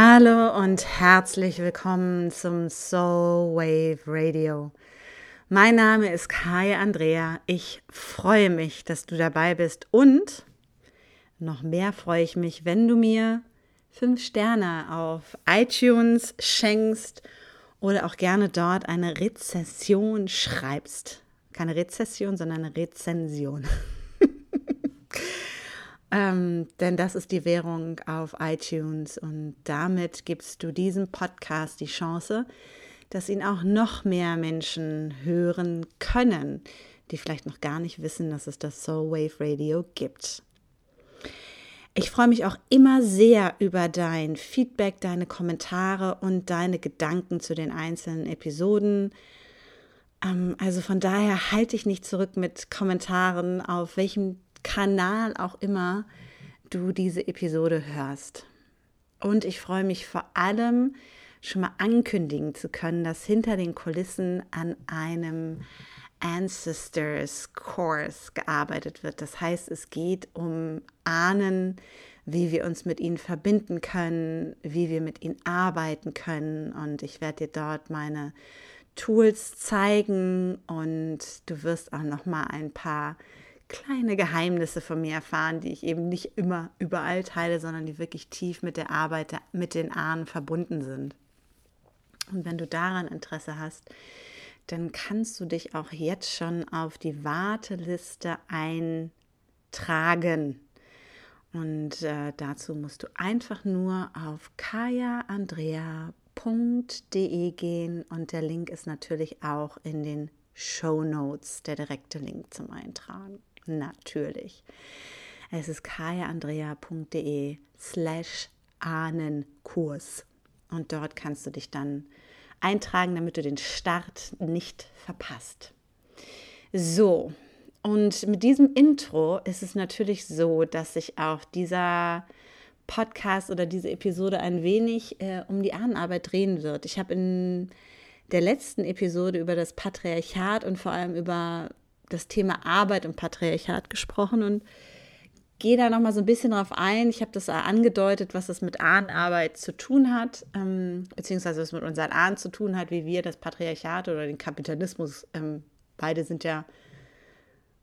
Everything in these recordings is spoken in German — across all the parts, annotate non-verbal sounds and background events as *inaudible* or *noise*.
Hallo und herzlich willkommen zum Soul Wave Radio. Mein Name ist Kai Andrea. Ich freue mich, dass du dabei bist und noch mehr freue ich mich, wenn du mir fünf Sterne auf iTunes schenkst oder auch gerne dort eine Rezession schreibst. Keine Rezession, sondern eine Rezension. *laughs* Ähm, denn das ist die Währung auf iTunes und damit gibst du diesem Podcast die Chance, dass ihn auch noch mehr Menschen hören können, die vielleicht noch gar nicht wissen, dass es das Soul Wave Radio gibt. Ich freue mich auch immer sehr über dein Feedback, deine Kommentare und deine Gedanken zu den einzelnen Episoden. Ähm, also von daher halte ich nicht zurück mit Kommentaren, auf welchem Kanal auch immer du diese Episode hörst. Und ich freue mich vor allem schon mal ankündigen zu können, dass hinter den Kulissen an einem Ancestors Course gearbeitet wird. Das heißt, es geht um Ahnen, wie wir uns mit ihnen verbinden können, wie wir mit ihnen arbeiten können. Und ich werde dir dort meine Tools zeigen und du wirst auch noch mal ein paar kleine Geheimnisse von mir erfahren, die ich eben nicht immer überall teile, sondern die wirklich tief mit der Arbeit mit den Ahnen verbunden sind. Und wenn du daran Interesse hast, dann kannst du dich auch jetzt schon auf die Warteliste eintragen. Und äh, dazu musst du einfach nur auf kayaandrea.de gehen und der Link ist natürlich auch in den Show Notes, der direkte Link zum Eintragen natürlich. Es ist kajaandrea.de slash Ahnenkurs. Und dort kannst du dich dann eintragen, damit du den Start nicht verpasst. So, und mit diesem Intro ist es natürlich so, dass sich auch dieser Podcast oder diese Episode ein wenig äh, um die Ahnenarbeit drehen wird. Ich habe in der letzten Episode über das Patriarchat und vor allem über das Thema Arbeit und Patriarchat gesprochen und gehe da noch mal so ein bisschen drauf ein. Ich habe das angedeutet, was das mit Ahnenarbeit zu tun hat, ähm, beziehungsweise was mit unseren Ahnen zu tun hat, wie wir das Patriarchat oder den Kapitalismus, ähm, beide sind ja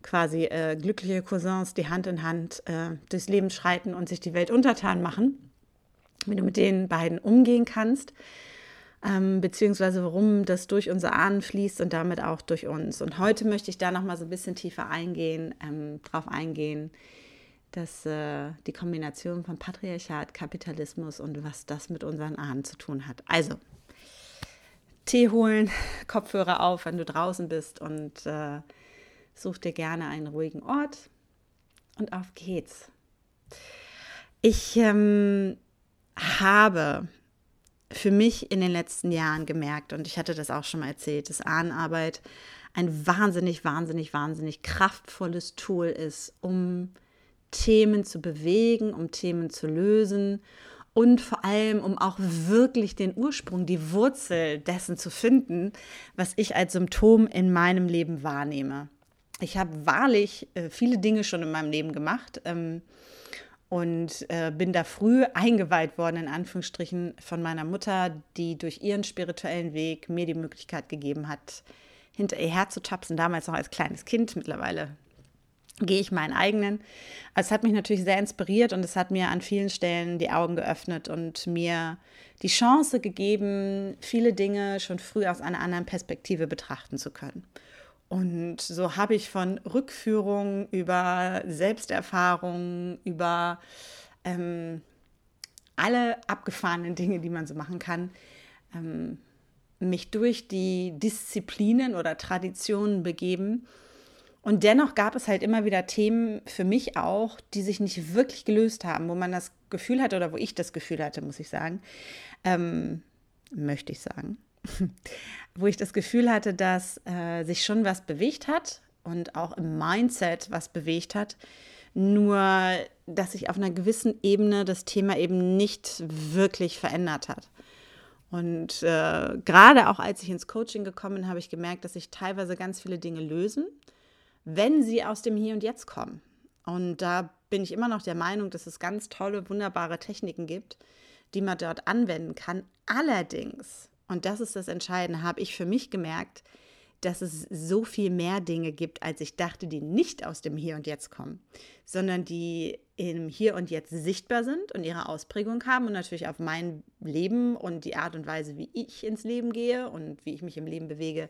quasi äh, glückliche Cousins, die Hand in Hand äh, durchs Leben schreiten und sich die Welt untertan machen, wie du mit den beiden umgehen kannst ähm, beziehungsweise warum das durch unsere Ahnen fließt und damit auch durch uns. Und heute möchte ich da noch mal so ein bisschen tiefer eingehen, ähm, drauf eingehen, dass äh, die Kombination von Patriarchat, Kapitalismus und was das mit unseren Ahnen zu tun hat. Also Tee holen, *laughs* Kopfhörer auf, wenn du draußen bist und äh, such dir gerne einen ruhigen Ort und auf geht's. Ich ähm, habe für mich in den letzten Jahren gemerkt, und ich hatte das auch schon mal erzählt, dass Ahnenarbeit ein wahnsinnig, wahnsinnig, wahnsinnig kraftvolles Tool ist, um Themen zu bewegen, um Themen zu lösen und vor allem, um auch wirklich den Ursprung, die Wurzel dessen zu finden, was ich als Symptom in meinem Leben wahrnehme. Ich habe wahrlich äh, viele Dinge schon in meinem Leben gemacht. Ähm, und äh, bin da früh eingeweiht worden, in Anführungsstrichen, von meiner Mutter, die durch ihren spirituellen Weg mir die Möglichkeit gegeben hat, hinter ihr Herz zu tapsen, damals noch als kleines Kind, mittlerweile gehe ich meinen eigenen. Also es hat mich natürlich sehr inspiriert und es hat mir an vielen Stellen die Augen geöffnet und mir die Chance gegeben, viele Dinge schon früh aus einer anderen Perspektive betrachten zu können. Und so habe ich von Rückführung über Selbsterfahrung, über ähm, alle abgefahrenen Dinge, die man so machen kann, ähm, mich durch die Disziplinen oder Traditionen begeben. Und dennoch gab es halt immer wieder Themen für mich auch, die sich nicht wirklich gelöst haben, wo man das Gefühl hatte oder wo ich das Gefühl hatte, muss ich sagen, ähm, möchte ich sagen, *laughs* wo ich das Gefühl hatte, dass äh, sich schon was bewegt hat und auch im Mindset was bewegt hat. Nur, dass sich auf einer gewissen Ebene das Thema eben nicht wirklich verändert hat. Und äh, gerade auch als ich ins Coaching gekommen bin, habe ich gemerkt, dass sich teilweise ganz viele Dinge lösen, wenn sie aus dem Hier und Jetzt kommen. Und da bin ich immer noch der Meinung, dass es ganz tolle, wunderbare Techniken gibt, die man dort anwenden kann. Allerdings, und das ist das Entscheidende, habe ich für mich gemerkt, dass es so viel mehr Dinge gibt, als ich dachte, die nicht aus dem Hier und Jetzt kommen, sondern die im Hier und Jetzt sichtbar sind und ihre Ausprägung haben und natürlich auf mein Leben und die Art und Weise, wie ich ins Leben gehe und wie ich mich im Leben bewege,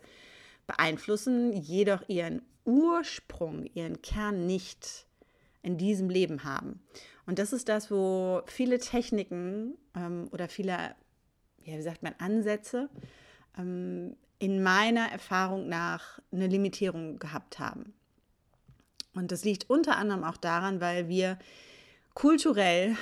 beeinflussen, jedoch ihren Ursprung, ihren Kern nicht in diesem Leben haben. Und das ist das, wo viele Techniken ähm, oder viele, ja, wie sagt man, Ansätze ähm, in meiner Erfahrung nach eine Limitierung gehabt haben. Und das liegt unter anderem auch daran, weil wir kulturell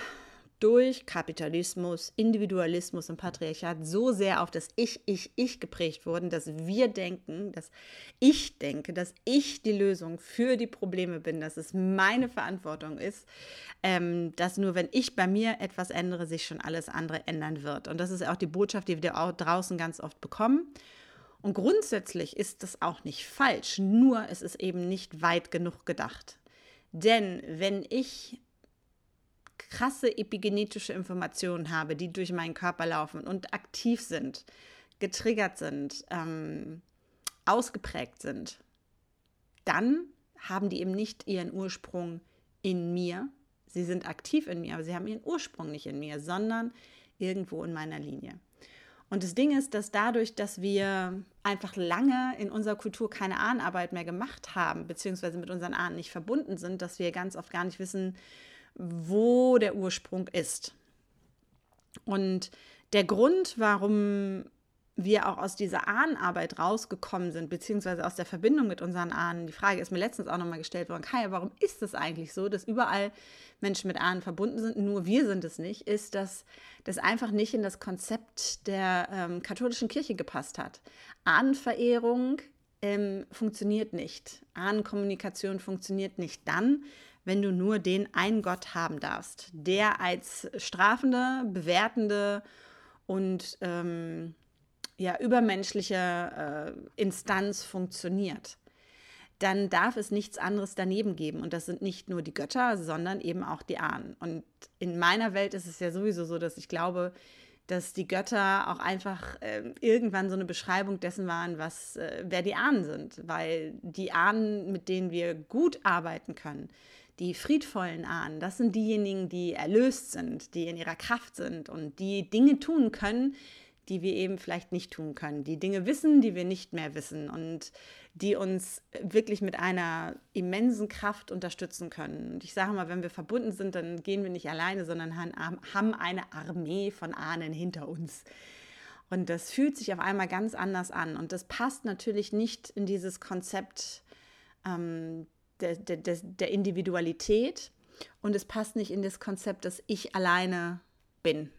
durch Kapitalismus, Individualismus und Patriarchat so sehr auf das Ich, Ich, Ich geprägt wurden, dass wir denken, dass ich denke, dass ich die Lösung für die Probleme bin, dass es meine Verantwortung ist, ähm, dass nur wenn ich bei mir etwas ändere, sich schon alles andere ändern wird. Und das ist auch die Botschaft, die wir auch draußen ganz oft bekommen. Und grundsätzlich ist das auch nicht falsch, nur es ist eben nicht weit genug gedacht. Denn wenn ich krasse epigenetische Informationen habe, die durch meinen Körper laufen und aktiv sind, getriggert sind, ähm, ausgeprägt sind, dann haben die eben nicht ihren Ursprung in mir. Sie sind aktiv in mir, aber sie haben ihren Ursprung nicht in mir, sondern irgendwo in meiner Linie. Und das Ding ist, dass dadurch, dass wir einfach lange in unserer Kultur keine Ahnenarbeit mehr gemacht haben, beziehungsweise mit unseren Ahnen nicht verbunden sind, dass wir ganz oft gar nicht wissen, wo der Ursprung ist. Und der Grund, warum wir auch aus dieser Ahnenarbeit rausgekommen sind, beziehungsweise aus der Verbindung mit unseren Ahnen. Die Frage ist mir letztens auch nochmal gestellt worden, Kai, warum ist es eigentlich so, dass überall Menschen mit Ahnen verbunden sind, nur wir sind es nicht, ist, dass das einfach nicht in das Konzept der ähm, katholischen Kirche gepasst hat. Ahnenverehrung ähm, funktioniert nicht. Ahnenkommunikation funktioniert nicht dann, wenn du nur den einen Gott haben darfst, der als strafende, bewertende und ähm, ja, übermenschliche äh, Instanz funktioniert, dann darf es nichts anderes daneben geben. Und das sind nicht nur die Götter, sondern eben auch die Ahnen. Und in meiner Welt ist es ja sowieso so, dass ich glaube, dass die Götter auch einfach äh, irgendwann so eine Beschreibung dessen waren, was, äh, wer die Ahnen sind. Weil die Ahnen, mit denen wir gut arbeiten können, die friedvollen Ahnen, das sind diejenigen, die erlöst sind, die in ihrer Kraft sind und die Dinge tun können, die wir eben vielleicht nicht tun können, die Dinge wissen, die wir nicht mehr wissen und die uns wirklich mit einer immensen Kraft unterstützen können. Und ich sage mal, wenn wir verbunden sind, dann gehen wir nicht alleine, sondern haben eine Armee von Ahnen hinter uns. Und das fühlt sich auf einmal ganz anders an. Und das passt natürlich nicht in dieses Konzept ähm, der, der, der Individualität und es passt nicht in das Konzept, dass ich alleine bin.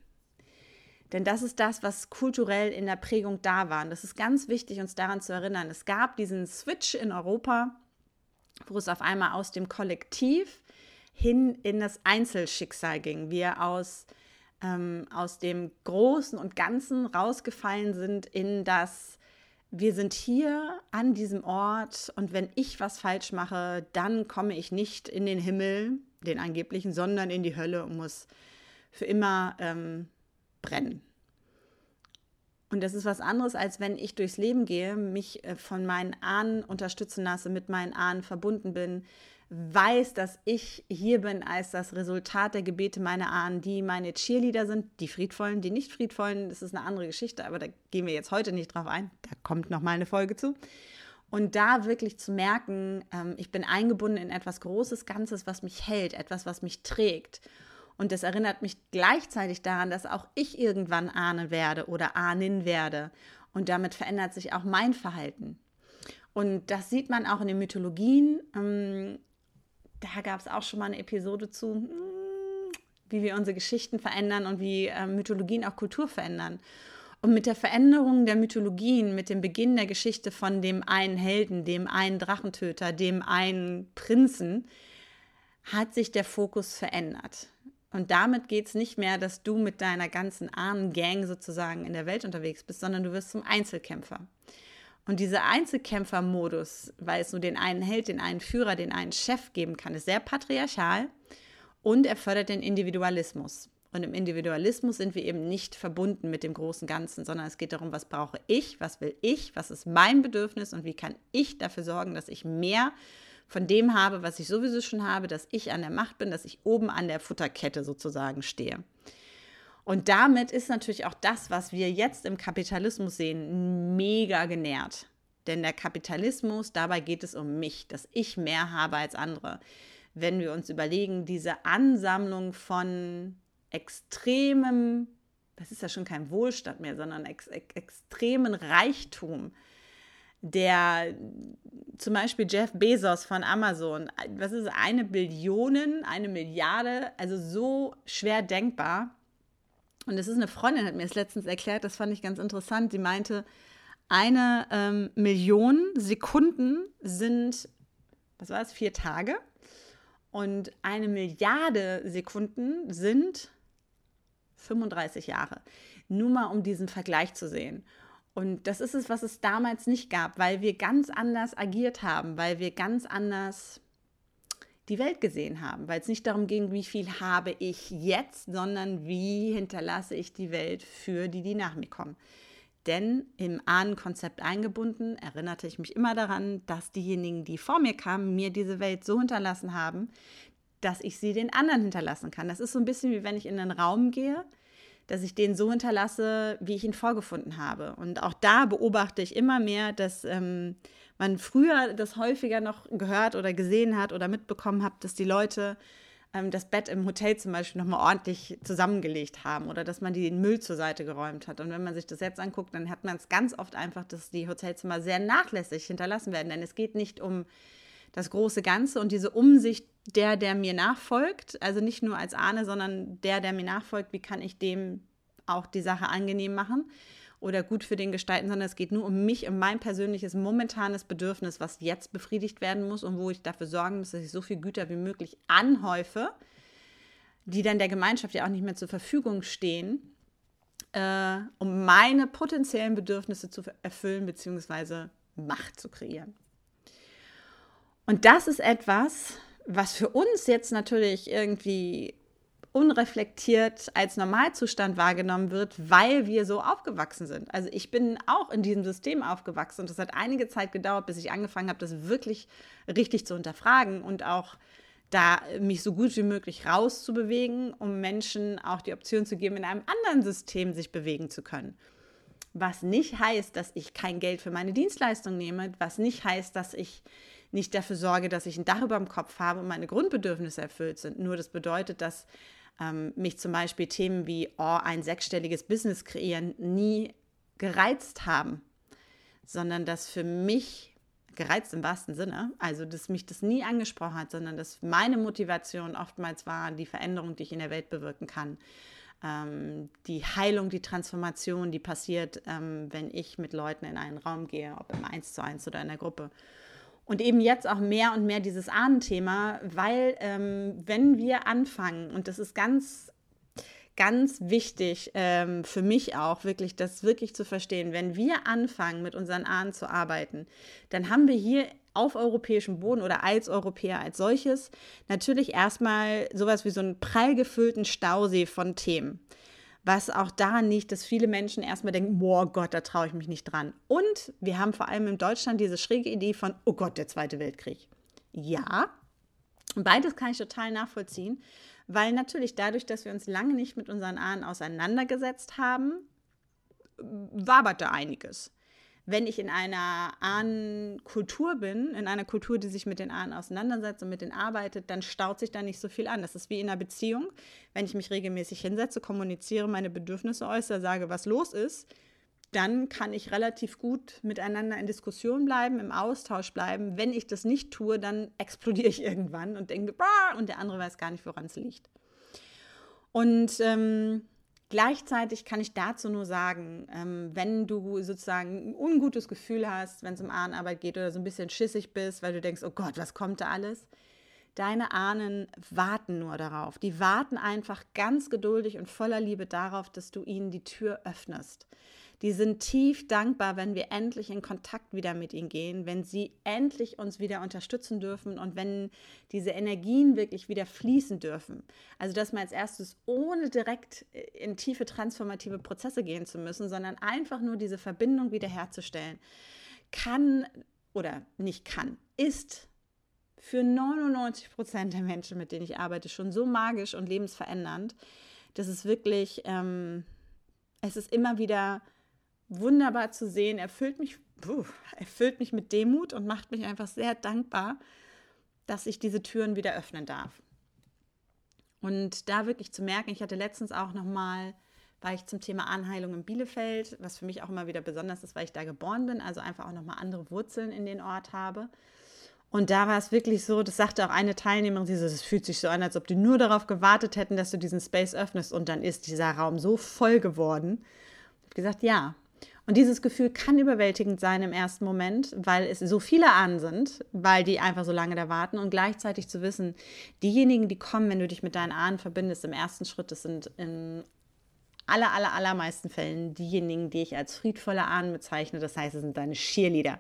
Denn das ist das, was kulturell in der Prägung da war. Und das ist ganz wichtig, uns daran zu erinnern. Es gab diesen Switch in Europa, wo es auf einmal aus dem Kollektiv hin in das Einzelschicksal ging. Wir aus, ähm, aus dem Großen und Ganzen rausgefallen sind in das, wir sind hier an diesem Ort und wenn ich was falsch mache, dann komme ich nicht in den Himmel, den angeblichen, sondern in die Hölle und muss für immer ähm, brennen. Und das ist was anderes, als wenn ich durchs Leben gehe, mich äh, von meinen Ahnen unterstützen lasse, mit meinen Ahnen verbunden bin, weiß, dass ich hier bin als das Resultat der Gebete meiner Ahnen, die meine Cheerleader sind, die friedvollen, die nicht friedvollen, das ist eine andere Geschichte, aber da gehen wir jetzt heute nicht drauf ein. Da kommt noch mal eine Folge zu. Und da wirklich zu merken, ähm, ich bin eingebunden in etwas Großes, Ganzes, was mich hält, etwas, was mich trägt. Und das erinnert mich gleichzeitig daran, dass auch ich irgendwann ahnen werde oder ahnen werde. Und damit verändert sich auch mein Verhalten. Und das sieht man auch in den Mythologien. Da gab es auch schon mal eine Episode zu, hm, wie wir unsere Geschichten verändern und wie ähm, Mythologien auch Kultur verändern. Und mit der Veränderung der Mythologien, mit dem Beginn der Geschichte von dem einen Helden, dem einen Drachentöter, dem einen Prinzen, hat sich der Fokus verändert. Und damit geht es nicht mehr, dass du mit deiner ganzen armen Gang sozusagen in der Welt unterwegs bist, sondern du wirst zum Einzelkämpfer. Und dieser Einzelkämpfer-Modus, weil es nur den einen Held, den einen Führer, den einen Chef geben kann, ist sehr patriarchal und er fördert den Individualismus. Und im Individualismus sind wir eben nicht verbunden mit dem großen Ganzen, sondern es geht darum, was brauche ich, was will ich, was ist mein Bedürfnis und wie kann ich dafür sorgen, dass ich mehr von dem habe, was ich sowieso schon habe, dass ich an der Macht bin, dass ich oben an der Futterkette sozusagen stehe. Und damit ist natürlich auch das, was wir jetzt im Kapitalismus sehen, mega genährt. Denn der Kapitalismus, dabei geht es um mich, dass ich mehr habe als andere. Wenn wir uns überlegen, diese Ansammlung von extremem, das ist ja schon kein Wohlstand mehr, sondern ex, ex, extremen Reichtum, der zum Beispiel Jeff Bezos von Amazon, was ist eine Billion, eine Milliarde, also so schwer denkbar. Und das ist eine Freundin, hat mir das letztens erklärt, das fand ich ganz interessant. Sie meinte, eine ähm, Million Sekunden sind, was war es, vier Tage. Und eine Milliarde Sekunden sind 35 Jahre. Nur mal um diesen Vergleich zu sehen. Und das ist es, was es damals nicht gab, weil wir ganz anders agiert haben, weil wir ganz anders die Welt gesehen haben, weil es nicht darum ging, wie viel habe ich jetzt, sondern wie hinterlasse ich die Welt für die, die nach mir kommen. Denn im Ahnenkonzept eingebunden erinnerte ich mich immer daran, dass diejenigen, die vor mir kamen, mir diese Welt so hinterlassen haben, dass ich sie den anderen hinterlassen kann. Das ist so ein bisschen wie wenn ich in einen Raum gehe, dass ich den so hinterlasse, wie ich ihn vorgefunden habe. Und auch da beobachte ich immer mehr, dass ähm, man früher das häufiger noch gehört oder gesehen hat oder mitbekommen hat, dass die Leute ähm, das Bett im Hotel zum Beispiel nochmal ordentlich zusammengelegt haben oder dass man den Müll zur Seite geräumt hat. Und wenn man sich das jetzt anguckt, dann hat man es ganz oft einfach, dass die Hotelzimmer sehr nachlässig hinterlassen werden. Denn es geht nicht um das große Ganze und diese Umsicht der, der mir nachfolgt, also nicht nur als Ahne, sondern der, der mir nachfolgt, wie kann ich dem auch die Sache angenehm machen oder gut für den gestalten, sondern es geht nur um mich, um mein persönliches momentanes Bedürfnis, was jetzt befriedigt werden muss und wo ich dafür sorgen muss, dass ich so viel Güter wie möglich anhäufe, die dann der Gemeinschaft ja auch nicht mehr zur Verfügung stehen, äh, um meine potenziellen Bedürfnisse zu erfüllen bzw. Macht zu kreieren. Und das ist etwas, was für uns jetzt natürlich irgendwie unreflektiert als Normalzustand wahrgenommen wird, weil wir so aufgewachsen sind. Also ich bin auch in diesem System aufgewachsen und es hat einige Zeit gedauert, bis ich angefangen habe, das wirklich richtig zu hinterfragen und auch da mich so gut wie möglich rauszubewegen, um Menschen auch die Option zu geben, in einem anderen System sich bewegen zu können. Was nicht heißt, dass ich kein Geld für meine Dienstleistung nehme, was nicht heißt, dass ich nicht dafür sorge, dass ich ein Dach über dem Kopf habe und meine Grundbedürfnisse erfüllt sind. Nur das bedeutet, dass ähm, mich zum Beispiel Themen wie oh, ein sechsstelliges Business kreieren nie gereizt haben, sondern dass für mich gereizt im wahrsten Sinne, also dass mich das nie angesprochen hat, sondern dass meine Motivation oftmals war die Veränderung, die ich in der Welt bewirken kann, ähm, die Heilung, die Transformation, die passiert, ähm, wenn ich mit Leuten in einen Raum gehe, ob im Eins zu eins oder in der Gruppe. Und eben jetzt auch mehr und mehr dieses Ahnenthema, weil ähm, wenn wir anfangen, und das ist ganz, ganz wichtig ähm, für mich auch, wirklich das wirklich zu verstehen, wenn wir anfangen, mit unseren Ahnen zu arbeiten, dann haben wir hier auf europäischem Boden oder als Europäer als solches natürlich erstmal sowas wie so einen prall gefüllten Stausee von Themen was auch daran liegt, dass viele Menschen erstmal denken, boah Gott, da traue ich mich nicht dran. Und wir haben vor allem in Deutschland diese schräge Idee von, oh Gott, der Zweite Weltkrieg. Ja, beides kann ich total nachvollziehen, weil natürlich dadurch, dass wir uns lange nicht mit unseren Ahnen auseinandergesetzt haben, wabert da einiges wenn ich in einer Ahnenkultur bin, in einer Kultur, die sich mit den Ahnen auseinandersetzt und mit denen arbeitet, dann staut sich da nicht so viel an. Das ist wie in einer Beziehung. Wenn ich mich regelmäßig hinsetze, kommuniziere, meine Bedürfnisse äußere, sage, was los ist, dann kann ich relativ gut miteinander in Diskussion bleiben, im Austausch bleiben. Wenn ich das nicht tue, dann explodiere ich irgendwann und denke, und der andere weiß gar nicht, woran es liegt. Und ähm, Gleichzeitig kann ich dazu nur sagen, ähm, wenn du sozusagen ein ungutes Gefühl hast, wenn es um Ahnenarbeit geht oder so ein bisschen schissig bist, weil du denkst, oh Gott, was kommt da alles? Deine Ahnen warten nur darauf. Die warten einfach ganz geduldig und voller Liebe darauf, dass du ihnen die Tür öffnest. Die sind tief dankbar, wenn wir endlich in Kontakt wieder mit ihnen gehen, wenn sie endlich uns wieder unterstützen dürfen und wenn diese Energien wirklich wieder fließen dürfen. Also, dass man als erstes ohne direkt in tiefe transformative Prozesse gehen zu müssen, sondern einfach nur diese Verbindung wiederherzustellen, kann oder nicht kann, ist für 99 Prozent der Menschen, mit denen ich arbeite, schon so magisch und lebensverändernd, dass es wirklich, ähm, es ist immer wieder wunderbar zu sehen, erfüllt mich, erfüllt mich mit Demut und macht mich einfach sehr dankbar, dass ich diese Türen wieder öffnen darf. Und da wirklich zu merken, ich hatte letztens auch noch mal, war ich zum Thema Anheilung in Bielefeld, was für mich auch immer wieder besonders ist, weil ich da geboren bin, also einfach auch noch mal andere Wurzeln in den Ort habe. Und da war es wirklich so, das sagte auch eine Teilnehmerin, sie so, es fühlt sich so an, als ob die nur darauf gewartet hätten, dass du diesen Space öffnest und dann ist dieser Raum so voll geworden. Ich habe gesagt, ja, und dieses Gefühl kann überwältigend sein im ersten Moment, weil es so viele an sind, weil die einfach so lange da warten und gleichzeitig zu wissen, diejenigen, die kommen, wenn du dich mit deinen Ahnen verbindest, im ersten Schritt, das sind in aller, aller, allermeisten Fällen diejenigen, die ich als friedvolle Ahnen bezeichne. Das heißt, es sind deine Cheerleader.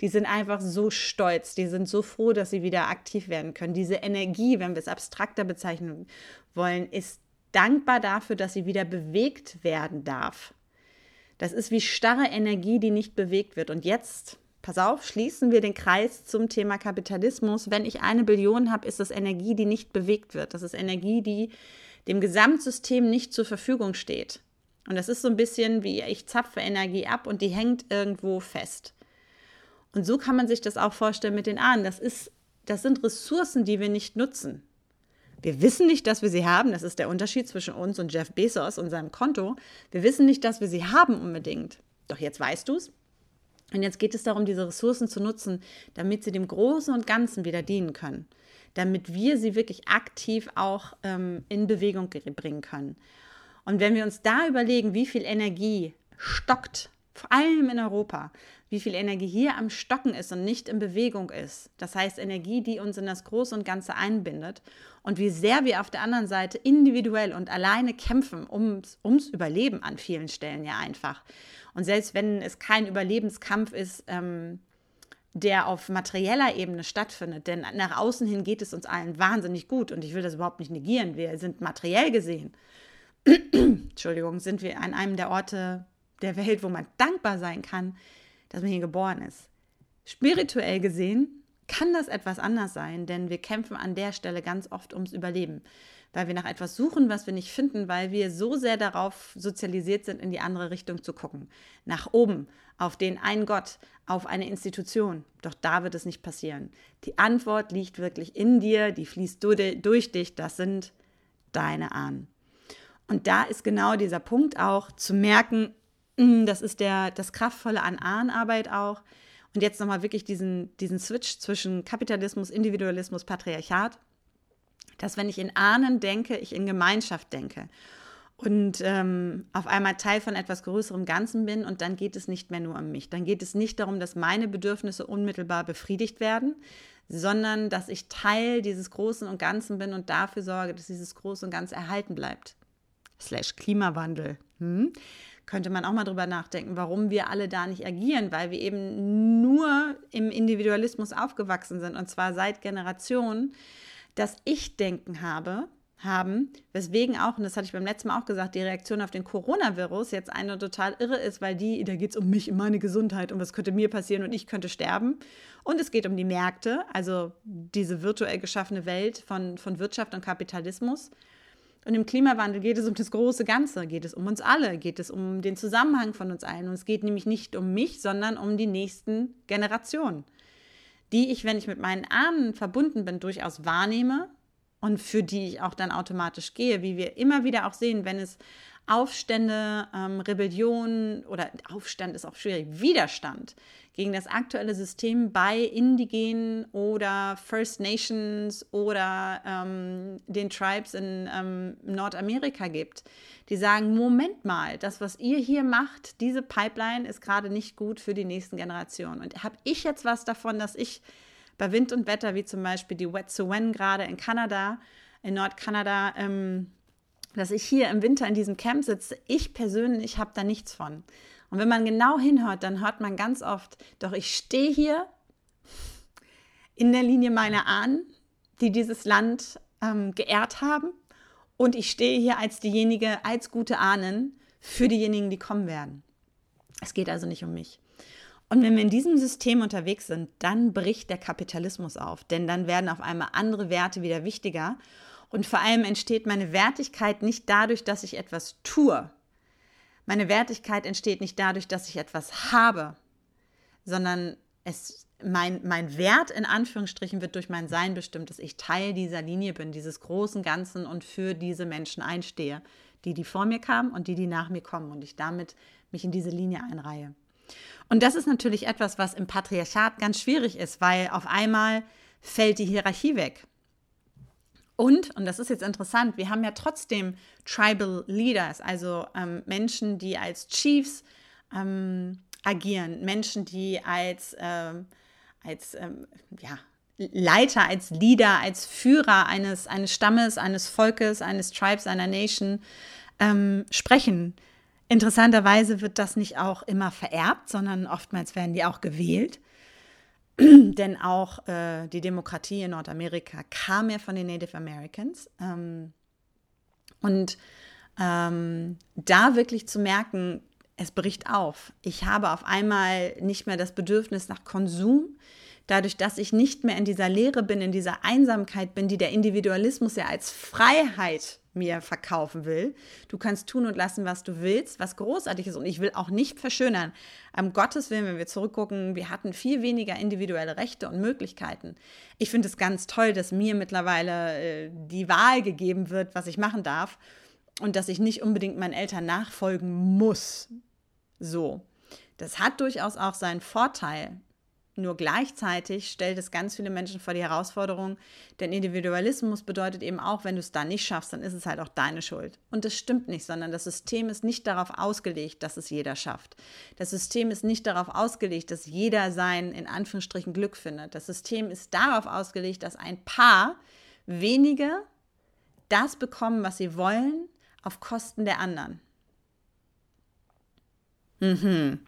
Die sind einfach so stolz, die sind so froh, dass sie wieder aktiv werden können. Diese Energie, wenn wir es abstrakter bezeichnen wollen, ist dankbar dafür, dass sie wieder bewegt werden darf. Das ist wie starre Energie, die nicht bewegt wird. Und jetzt, pass auf, schließen wir den Kreis zum Thema Kapitalismus. Wenn ich eine Billion habe, ist das Energie, die nicht bewegt wird. Das ist Energie, die dem Gesamtsystem nicht zur Verfügung steht. Und das ist so ein bisschen wie ich zapfe Energie ab und die hängt irgendwo fest. Und so kann man sich das auch vorstellen mit den Ahnen. Das, ist, das sind Ressourcen, die wir nicht nutzen. Wir wissen nicht, dass wir sie haben. Das ist der Unterschied zwischen uns und Jeff Bezos und seinem Konto. Wir wissen nicht, dass wir sie haben unbedingt. Doch jetzt weißt du es. Und jetzt geht es darum, diese Ressourcen zu nutzen, damit sie dem Großen und Ganzen wieder dienen können. Damit wir sie wirklich aktiv auch ähm, in Bewegung bringen können. Und wenn wir uns da überlegen, wie viel Energie stockt, vor allem in Europa, wie viel Energie hier am Stocken ist und nicht in Bewegung ist. Das heißt Energie, die uns in das Große und Ganze einbindet und wie sehr wir auf der anderen Seite individuell und alleine kämpfen ums, ums Überleben an vielen Stellen ja einfach. Und selbst wenn es kein Überlebenskampf ist, ähm, der auf materieller Ebene stattfindet, denn nach außen hin geht es uns allen wahnsinnig gut und ich will das überhaupt nicht negieren. Wir sind materiell gesehen, *clears throat* Entschuldigung, sind wir an einem der Orte der Welt, wo man dankbar sein kann, dass man hier geboren ist. Spirituell gesehen kann das etwas anders sein, denn wir kämpfen an der Stelle ganz oft ums Überleben, weil wir nach etwas suchen, was wir nicht finden, weil wir so sehr darauf sozialisiert sind, in die andere Richtung zu gucken. Nach oben, auf den einen Gott, auf eine Institution. Doch da wird es nicht passieren. Die Antwort liegt wirklich in dir, die fließt durch dich, das sind deine Ahnen. Und da ist genau dieser Punkt auch zu merken, das ist der, das Kraftvolle an Ahnenarbeit auch. Und jetzt nochmal wirklich diesen, diesen Switch zwischen Kapitalismus, Individualismus, Patriarchat. Dass, wenn ich in Ahnen denke, ich in Gemeinschaft denke und ähm, auf einmal Teil von etwas größerem Ganzen bin und dann geht es nicht mehr nur um mich. Dann geht es nicht darum, dass meine Bedürfnisse unmittelbar befriedigt werden, sondern dass ich Teil dieses Großen und Ganzen bin und dafür sorge, dass dieses Große und Ganze erhalten bleibt. Slash Klimawandel. Hm? Könnte man auch mal drüber nachdenken, warum wir alle da nicht agieren, weil wir eben nur im Individualismus aufgewachsen sind und zwar seit Generationen, dass Ich-Denken habe, haben, weswegen auch, und das hatte ich beim letzten Mal auch gesagt, die Reaktion auf den Coronavirus jetzt eine total irre ist, weil die, da geht es um mich, um meine Gesundheit und was könnte mir passieren und ich könnte sterben. Und es geht um die Märkte, also diese virtuell geschaffene Welt von, von Wirtschaft und Kapitalismus. Und im Klimawandel geht es um das große Ganze, geht es um uns alle, geht es um den Zusammenhang von uns allen. Und es geht nämlich nicht um mich, sondern um die nächsten Generationen, die ich, wenn ich mit meinen Ahnen verbunden bin, durchaus wahrnehme und für die ich auch dann automatisch gehe, wie wir immer wieder auch sehen, wenn es Aufstände, ähm, Rebellion oder Aufstand ist auch schwierig, Widerstand gegen das aktuelle System bei Indigenen oder First Nations oder ähm, den Tribes in ähm, Nordamerika gibt, die sagen, Moment mal, das, was ihr hier macht, diese Pipeline ist gerade nicht gut für die nächsten Generationen. Und habe ich jetzt was davon, dass ich bei Wind und Wetter, wie zum Beispiel die Wet Wet'suwen gerade in Kanada, in Nordkanada, ähm, dass ich hier im Winter in diesem Camp sitze, ich persönlich habe da nichts von. Und wenn man genau hinhört, dann hört man ganz oft, doch ich stehe hier in der Linie meiner Ahnen, die dieses Land ähm, geehrt haben. Und ich stehe hier als diejenige, als gute Ahnen für diejenigen, die kommen werden. Es geht also nicht um mich. Und wenn wir in diesem System unterwegs sind, dann bricht der Kapitalismus auf, denn dann werden auf einmal andere Werte wieder wichtiger. Und vor allem entsteht meine Wertigkeit nicht dadurch, dass ich etwas tue. Meine Wertigkeit entsteht nicht dadurch, dass ich etwas habe, sondern es, mein, mein Wert in Anführungsstrichen wird durch mein Sein bestimmt, dass ich Teil dieser Linie bin, dieses großen Ganzen und für diese Menschen einstehe, die, die vor mir kamen und die, die nach mir kommen und ich damit mich in diese Linie einreihe. Und das ist natürlich etwas, was im Patriarchat ganz schwierig ist, weil auf einmal fällt die Hierarchie weg. Und, und das ist jetzt interessant, wir haben ja trotzdem Tribal Leaders, also ähm, Menschen, die als Chiefs ähm, agieren, Menschen, die als, ähm, als ähm, ja, Leiter, als Leader, als Führer eines, eines Stammes, eines Volkes, eines Tribes, einer Nation ähm, sprechen. Interessanterweise wird das nicht auch immer vererbt, sondern oftmals werden die auch gewählt. *clears throat* Denn auch äh, die Demokratie in Nordamerika kam ja von den Native Americans. Ähm, und ähm, da wirklich zu merken, es bricht auf. Ich habe auf einmal nicht mehr das Bedürfnis nach Konsum, dadurch, dass ich nicht mehr in dieser Leere bin, in dieser Einsamkeit bin, die der Individualismus ja als Freiheit mir verkaufen will. Du kannst tun und lassen, was du willst, was großartig ist. Und ich will auch nicht verschönern. Am Gottes Willen, wenn wir zurückgucken, wir hatten viel weniger individuelle Rechte und Möglichkeiten. Ich finde es ganz toll, dass mir mittlerweile äh, die Wahl gegeben wird, was ich machen darf. Und dass ich nicht unbedingt meinen Eltern nachfolgen muss. So. Das hat durchaus auch seinen Vorteil. Nur gleichzeitig stellt es ganz viele Menschen vor die Herausforderung, denn Individualismus bedeutet eben auch, wenn du es da nicht schaffst, dann ist es halt auch deine Schuld. Und das stimmt nicht, sondern das System ist nicht darauf ausgelegt, dass es jeder schafft. Das System ist nicht darauf ausgelegt, dass jeder sein, in Anführungsstrichen, Glück findet. Das System ist darauf ausgelegt, dass ein paar wenige das bekommen, was sie wollen, auf Kosten der anderen. Mhm.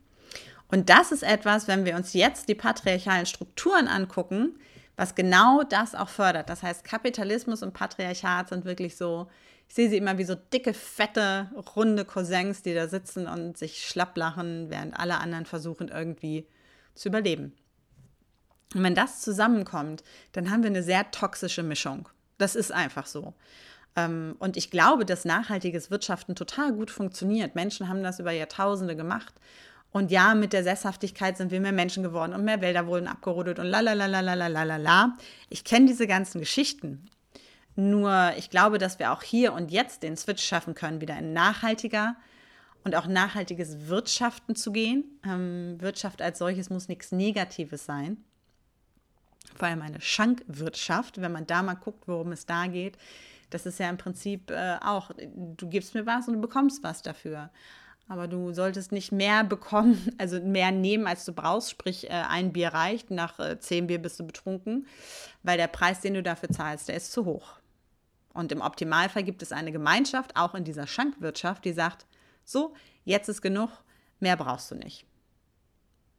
Und das ist etwas, wenn wir uns jetzt die patriarchalen Strukturen angucken, was genau das auch fördert. Das heißt, Kapitalismus und Patriarchat sind wirklich so, ich sehe sie immer wie so dicke, fette, runde Cousins, die da sitzen und sich schlapp lachen, während alle anderen versuchen irgendwie zu überleben. Und wenn das zusammenkommt, dann haben wir eine sehr toxische Mischung. Das ist einfach so. Ähm, und ich glaube, dass nachhaltiges Wirtschaften total gut funktioniert. Menschen haben das über Jahrtausende gemacht. Und ja, mit der Sesshaftigkeit sind wir mehr Menschen geworden und mehr Wälder wurden abgerodet und la la la la la la la la. Ich kenne diese ganzen Geschichten. Nur ich glaube, dass wir auch hier und jetzt den Switch schaffen können, wieder in nachhaltiger und auch nachhaltiges Wirtschaften zu gehen. Ähm, Wirtschaft als solches muss nichts Negatives sein. Vor allem eine Schankwirtschaft, wenn man da mal guckt, worum es da geht. Das ist ja im Prinzip äh, auch, du gibst mir was und du bekommst was dafür. Aber du solltest nicht mehr bekommen, *laughs* also mehr nehmen, als du brauchst. Sprich, äh, ein Bier reicht, nach äh, zehn Bier bist du betrunken, weil der Preis, den du dafür zahlst, der ist zu hoch. Und im Optimalfall gibt es eine Gemeinschaft, auch in dieser Schankwirtschaft, die sagt, so, jetzt ist genug, mehr brauchst du nicht.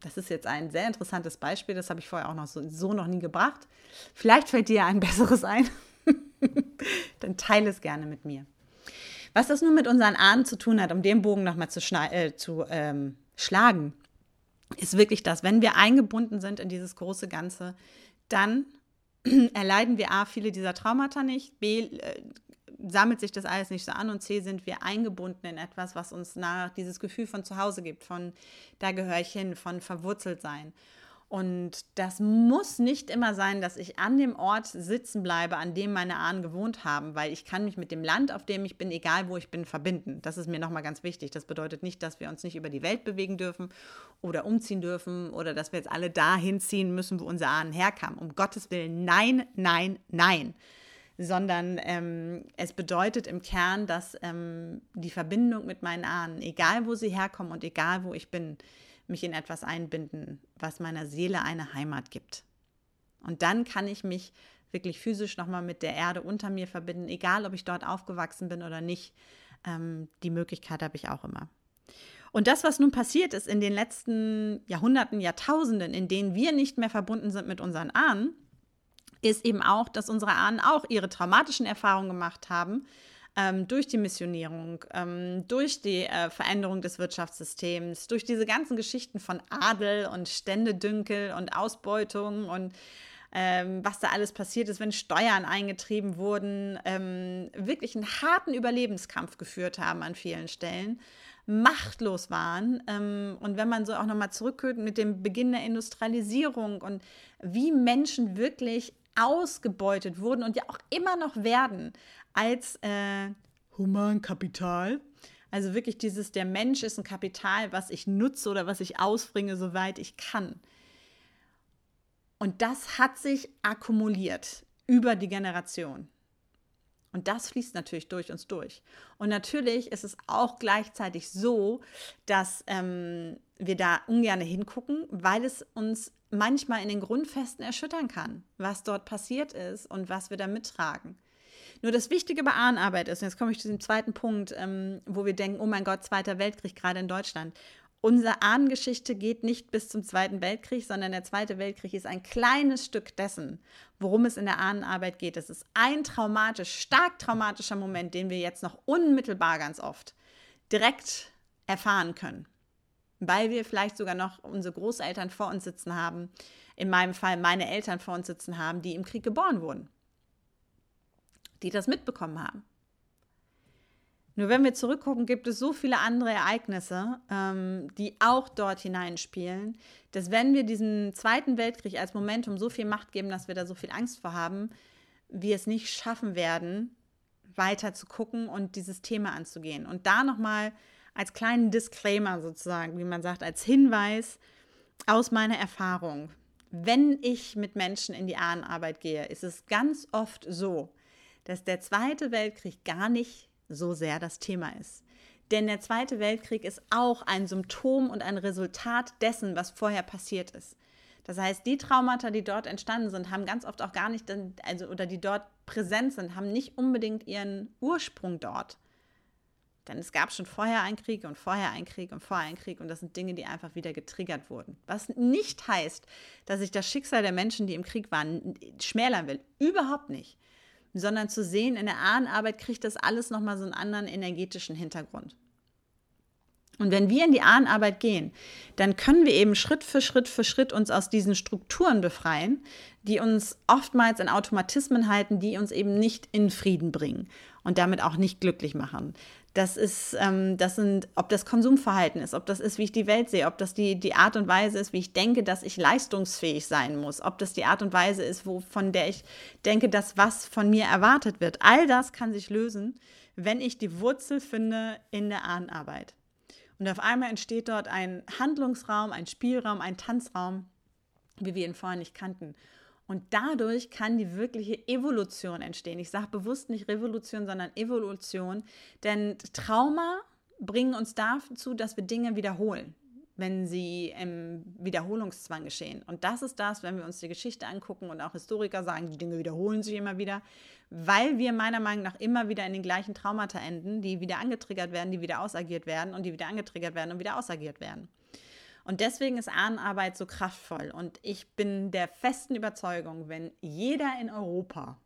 Das ist jetzt ein sehr interessantes Beispiel, das habe ich vorher auch noch so, so noch nie gebracht. Vielleicht fällt dir ein besseres ein. *laughs* Dann teile es gerne mit mir. Was das nun mit unseren Ahnen zu tun hat, um den Bogen nochmal zu, äh, zu ähm, schlagen, ist wirklich das, wenn wir eingebunden sind in dieses große Ganze, dann *clears throat* erleiden wir A, viele dieser Traumata nicht, B, äh, sammelt sich das alles nicht so an. Und C, sind wir eingebunden in etwas, was uns nach dieses Gefühl von zu Hause gibt, von da gehöre ich hin, von verwurzelt sein. Und das muss nicht immer sein, dass ich an dem Ort sitzen bleibe, an dem meine Ahnen gewohnt haben, weil ich kann mich mit dem Land, auf dem ich bin, egal wo ich bin, verbinden. Das ist mir nochmal ganz wichtig. Das bedeutet nicht, dass wir uns nicht über die Welt bewegen dürfen oder umziehen dürfen oder dass wir jetzt alle dahin ziehen müssen, wo unsere Ahnen herkamen. Um Gottes Willen, nein, nein, nein. Sondern ähm, es bedeutet im Kern, dass ähm, die Verbindung mit meinen Ahnen, egal wo sie herkommen und egal wo ich bin, mich in etwas einbinden, was meiner Seele eine Heimat gibt. Und dann kann ich mich wirklich physisch nochmal mit der Erde unter mir verbinden, egal ob ich dort aufgewachsen bin oder nicht. Ähm, die Möglichkeit habe ich auch immer. Und das, was nun passiert ist in den letzten Jahrhunderten, Jahrtausenden, in denen wir nicht mehr verbunden sind mit unseren Ahnen, ist eben auch, dass unsere Ahnen auch ihre traumatischen Erfahrungen gemacht haben, ähm, durch die Missionierung, ähm, durch die äh, Veränderung des Wirtschaftssystems, durch diese ganzen Geschichten von Adel und Ständedünkel und Ausbeutung und ähm, was da alles passiert ist, wenn Steuern eingetrieben wurden, ähm, wirklich einen harten Überlebenskampf geführt haben an vielen Stellen, machtlos waren. Ähm, und wenn man so auch nochmal zurückhört mit dem Beginn der Industrialisierung und wie Menschen wirklich ausgebeutet wurden und ja auch immer noch werden als äh, Humankapital. Also wirklich dieses, der Mensch ist ein Kapital, was ich nutze oder was ich ausbringe, soweit ich kann. Und das hat sich akkumuliert über die Generation. Und das fließt natürlich durch uns durch. Und natürlich ist es auch gleichzeitig so, dass ähm, wir da ungern hingucken, weil es uns manchmal in den Grundfesten erschüttern kann, was dort passiert ist und was wir da mittragen. Nur das Wichtige bei Ahnenarbeit ist, und jetzt komme ich zu dem zweiten Punkt, ähm, wo wir denken, oh mein Gott, Zweiter Weltkrieg gerade in Deutschland. Unsere Ahnengeschichte geht nicht bis zum Zweiten Weltkrieg, sondern der Zweite Weltkrieg ist ein kleines Stück dessen, worum es in der Ahnenarbeit geht. Es ist ein traumatisch, stark traumatischer Moment, den wir jetzt noch unmittelbar ganz oft direkt erfahren können, weil wir vielleicht sogar noch unsere Großeltern vor uns sitzen haben, in meinem Fall meine Eltern vor uns sitzen haben, die im Krieg geboren wurden, die das mitbekommen haben. Nur wenn wir zurückgucken, gibt es so viele andere Ereignisse, ähm, die auch dort hineinspielen, dass wenn wir diesem Zweiten Weltkrieg als Momentum so viel Macht geben, dass wir da so viel Angst vor haben, wir es nicht schaffen werden, weiter zu gucken und dieses Thema anzugehen. Und da nochmal als kleinen Disclaimer sozusagen, wie man sagt, als Hinweis aus meiner Erfahrung. Wenn ich mit Menschen in die Ahnenarbeit gehe, ist es ganz oft so, dass der Zweite Weltkrieg gar nicht so sehr das Thema ist. Denn der Zweite Weltkrieg ist auch ein Symptom und ein Resultat dessen, was vorher passiert ist. Das heißt, die Traumata, die dort entstanden sind, haben ganz oft auch gar nicht, also oder die dort präsent sind, haben nicht unbedingt ihren Ursprung dort. Denn es gab schon vorher einen Krieg und vorher einen Krieg und vorher einen Krieg und das sind Dinge, die einfach wieder getriggert wurden. Was nicht heißt, dass ich das Schicksal der Menschen, die im Krieg waren, schmälern will. Überhaupt nicht sondern zu sehen, in der Ahnenarbeit kriegt das alles nochmal so einen anderen energetischen Hintergrund. Und wenn wir in die Ahnenarbeit gehen, dann können wir eben Schritt für Schritt für Schritt uns aus diesen Strukturen befreien, die uns oftmals in Automatismen halten, die uns eben nicht in Frieden bringen und damit auch nicht glücklich machen. Das ist, ähm, das sind, ob das Konsumverhalten ist, ob das ist, wie ich die Welt sehe, ob das die, die Art und Weise ist, wie ich denke, dass ich leistungsfähig sein muss, ob das die Art und Weise ist, wo, von der ich denke, dass was von mir erwartet wird. All das kann sich lösen, wenn ich die Wurzel finde in der Ahnenarbeit. Und auf einmal entsteht dort ein Handlungsraum, ein Spielraum, ein Tanzraum, wie wir ihn vorher nicht kannten. Und dadurch kann die wirkliche Evolution entstehen. Ich sage bewusst nicht Revolution, sondern Evolution. Denn Trauma bringen uns dazu, dass wir Dinge wiederholen, wenn sie im Wiederholungszwang geschehen. Und das ist das, wenn wir uns die Geschichte angucken und auch Historiker sagen, die Dinge wiederholen sich immer wieder, weil wir meiner Meinung nach immer wieder in den gleichen Traumata enden, die wieder angetriggert werden, die wieder ausagiert werden und die wieder angetriggert werden und wieder ausagiert werden. Und deswegen ist Ahnenarbeit so kraftvoll. Und ich bin der festen Überzeugung, wenn jeder in Europa,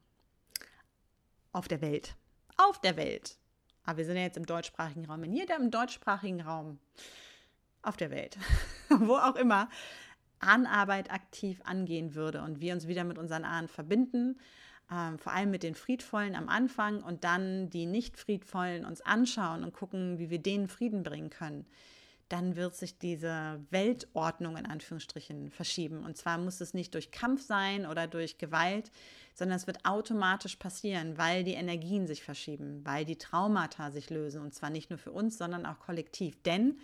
auf der Welt, auf der Welt, aber wir sind ja jetzt im deutschsprachigen Raum, wenn jeder im deutschsprachigen Raum, auf der Welt, *laughs* wo auch immer, Ahnenarbeit aktiv angehen würde und wir uns wieder mit unseren Ahnen verbinden, ähm, vor allem mit den Friedvollen am Anfang und dann die nicht Friedvollen uns anschauen und gucken, wie wir denen Frieden bringen können dann wird sich diese Weltordnung in Anführungsstrichen verschieben. Und zwar muss es nicht durch Kampf sein oder durch Gewalt, sondern es wird automatisch passieren, weil die Energien sich verschieben, weil die Traumata sich lösen. Und zwar nicht nur für uns, sondern auch kollektiv. Denn,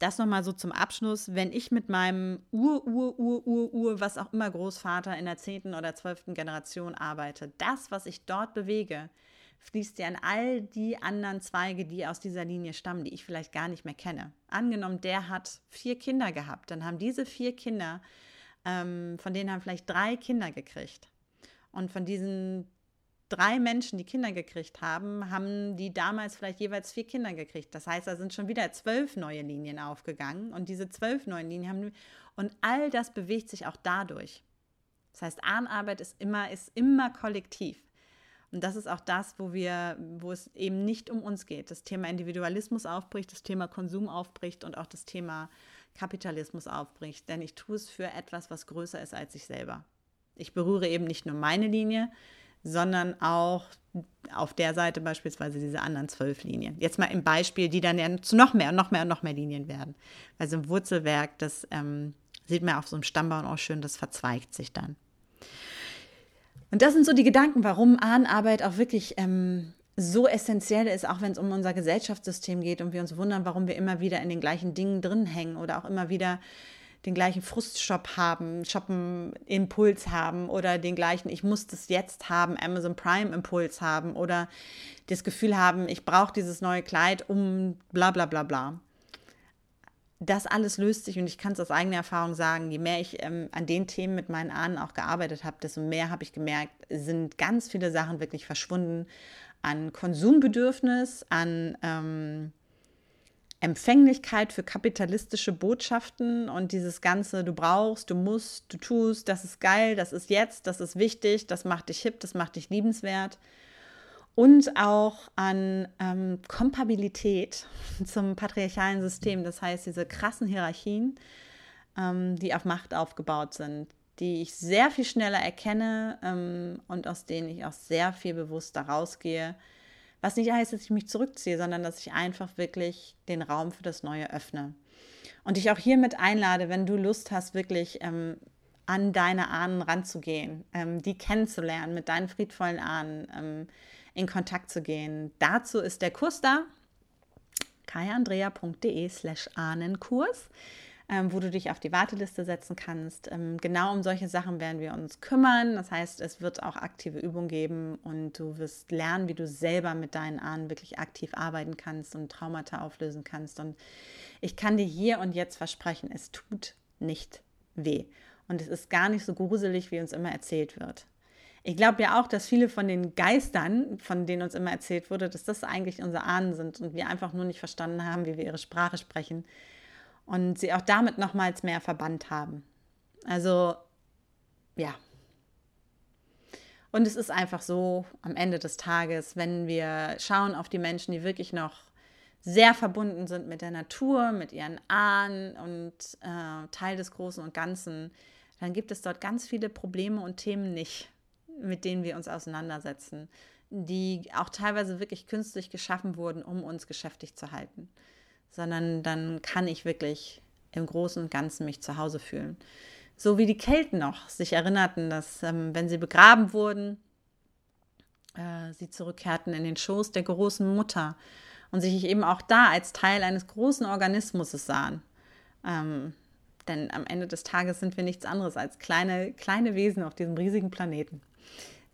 das nochmal so zum Abschluss, wenn ich mit meinem Ur, Ur, Ur, Ur, Ur, was auch immer Großvater in der zehnten oder zwölften Generation arbeite, das, was ich dort bewege, fließt ja in all die anderen Zweige, die aus dieser Linie stammen, die ich vielleicht gar nicht mehr kenne. Angenommen, der hat vier Kinder gehabt, dann haben diese vier Kinder, ähm, von denen haben vielleicht drei Kinder gekriegt. Und von diesen drei Menschen, die Kinder gekriegt haben, haben die damals vielleicht jeweils vier Kinder gekriegt. Das heißt, da sind schon wieder zwölf neue Linien aufgegangen und diese zwölf neuen Linien haben und all das bewegt sich auch dadurch. Das heißt, Ahnenarbeit ist immer, ist immer kollektiv. Und das ist auch das, wo wir, wo es eben nicht um uns geht. Das Thema Individualismus aufbricht, das Thema Konsum aufbricht und auch das Thema Kapitalismus aufbricht. Denn ich tue es für etwas, was größer ist als ich selber. Ich berühre eben nicht nur meine Linie, sondern auch auf der Seite beispielsweise diese anderen zwölf Linien. Jetzt mal im Beispiel, die dann ja zu noch mehr und noch mehr und noch mehr Linien werden. Also im Wurzelwerk, das ähm, sieht man auf so einem Stammbaum auch schön, das verzweigt sich dann. Und das sind so die Gedanken, warum Ahnenarbeit auch wirklich ähm, so essentiell ist, auch wenn es um unser Gesellschaftssystem geht und wir uns wundern, warum wir immer wieder in den gleichen Dingen drin hängen oder auch immer wieder den gleichen Frustshop haben, Shoppen-Impuls haben oder den gleichen, ich muss das jetzt haben, Amazon Prime-Impuls haben oder das Gefühl haben, ich brauche dieses neue Kleid, um bla bla bla bla. Das alles löst sich und ich kann es aus eigener Erfahrung sagen, je mehr ich ähm, an den Themen mit meinen Ahnen auch gearbeitet habe, desto mehr habe ich gemerkt, sind ganz viele Sachen wirklich verschwunden an Konsumbedürfnis, an ähm, Empfänglichkeit für kapitalistische Botschaften und dieses ganze, du brauchst, du musst, du tust, das ist geil, das ist jetzt, das ist wichtig, das macht dich hip, das macht dich liebenswert. Und auch an ähm, Kompabilität *laughs* zum patriarchalen System, das heißt diese krassen Hierarchien, ähm, die auf Macht aufgebaut sind, die ich sehr viel schneller erkenne ähm, und aus denen ich auch sehr viel bewusster rausgehe was nicht heißt, dass ich mich zurückziehe, sondern dass ich einfach wirklich den Raum für das Neue öffne. Und dich auch hiermit einlade, wenn du Lust hast, wirklich ähm, an deine Ahnen ranzugehen, ähm, die kennenzulernen, mit deinen friedvollen Ahnen ähm, in Kontakt zu gehen. Dazu ist der Kurs da, kaiandrea.de slash Ahnenkurs ähm, wo du dich auf die Warteliste setzen kannst. Ähm, genau um solche Sachen werden wir uns kümmern. Das heißt, es wird auch aktive Übungen geben und du wirst lernen, wie du selber mit deinen Ahnen wirklich aktiv arbeiten kannst und Traumata auflösen kannst. Und ich kann dir hier und jetzt versprechen, es tut nicht weh. Und es ist gar nicht so gruselig, wie uns immer erzählt wird. Ich glaube ja auch, dass viele von den Geistern, von denen uns immer erzählt wurde, dass das eigentlich unsere Ahnen sind und wir einfach nur nicht verstanden haben, wie wir ihre Sprache sprechen und sie auch damit nochmals mehr verbannt haben. Also ja. Und es ist einfach so am Ende des Tages, wenn wir schauen auf die Menschen, die wirklich noch sehr verbunden sind mit der Natur, mit ihren Ahnen und äh, Teil des Großen und Ganzen, dann gibt es dort ganz viele Probleme und Themen nicht, mit denen wir uns auseinandersetzen, die auch teilweise wirklich künstlich geschaffen wurden, um uns beschäftigt zu halten sondern dann kann ich wirklich im Großen und Ganzen mich zu Hause fühlen. So wie die Kelten noch sich erinnerten, dass ähm, wenn sie begraben wurden, äh, sie zurückkehrten in den Schoß der großen Mutter und sich eben auch da als Teil eines großen Organismus sahen. Ähm, denn am Ende des Tages sind wir nichts anderes als kleine, kleine Wesen auf diesem riesigen Planeten,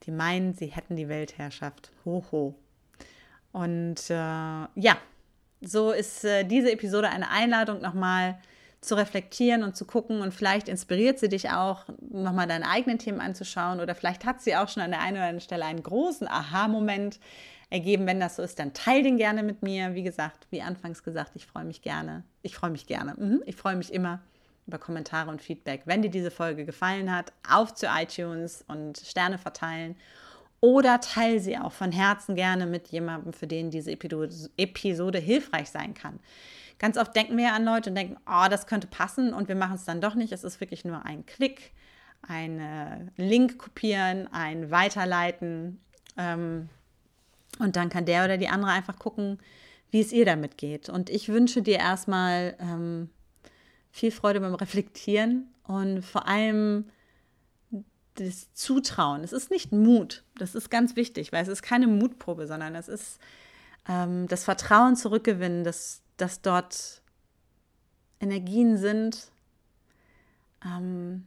die meinen, sie hätten die Weltherrschaft. Hoho. Ho. Und äh, ja, so ist äh, diese Episode eine Einladung, nochmal zu reflektieren und zu gucken und vielleicht inspiriert sie dich auch, nochmal deine eigenen Themen anzuschauen oder vielleicht hat sie auch schon an der einen oder anderen Stelle einen großen Aha-Moment ergeben. Wenn das so ist, dann teile den gerne mit mir. Wie gesagt, wie anfangs gesagt, ich freue mich gerne. Ich freue mich gerne. Mhm. Ich freue mich immer über Kommentare und Feedback. Wenn dir diese Folge gefallen hat, auf zu iTunes und Sterne verteilen oder teile sie auch von Herzen gerne mit jemandem, für den diese Episode hilfreich sein kann. Ganz oft denken wir an Leute und denken, oh, das könnte passen und wir machen es dann doch nicht. Es ist wirklich nur ein Klick, ein Link kopieren, ein Weiterleiten. Ähm, und dann kann der oder die andere einfach gucken, wie es ihr damit geht. Und ich wünsche dir erstmal ähm, viel Freude beim Reflektieren und vor allem das Zutrauen. Es ist nicht Mut. Das ist ganz wichtig, weil es ist keine Mutprobe, sondern es ist ähm, das Vertrauen zurückgewinnen, dass, dass dort Energien sind, ähm,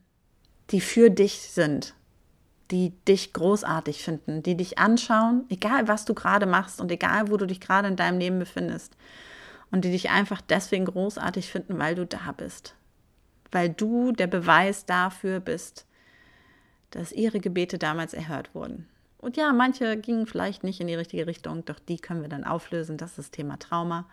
die für dich sind, die dich großartig finden, die dich anschauen, egal was du gerade machst und egal wo du dich gerade in deinem Leben befindest. Und die dich einfach deswegen großartig finden, weil du da bist. Weil du der Beweis dafür bist, dass ihre Gebete damals erhört wurden. Und ja, manche gingen vielleicht nicht in die richtige Richtung, doch die können wir dann auflösen. Das ist das Thema Trauma.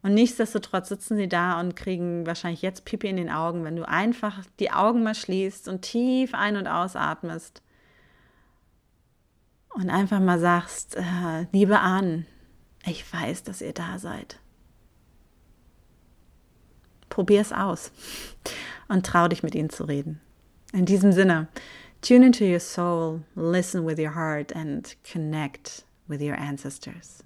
Und nichtsdestotrotz sitzen sie da und kriegen wahrscheinlich jetzt Pipi in den Augen, wenn du einfach die Augen mal schließt und tief ein- und ausatmest und einfach mal sagst, äh, liebe Ahnen, ich weiß, dass ihr da seid. Probier es aus und trau dich mit ihnen zu reden. In diesem Sinne, tune into your soul, listen with your heart and connect with your ancestors.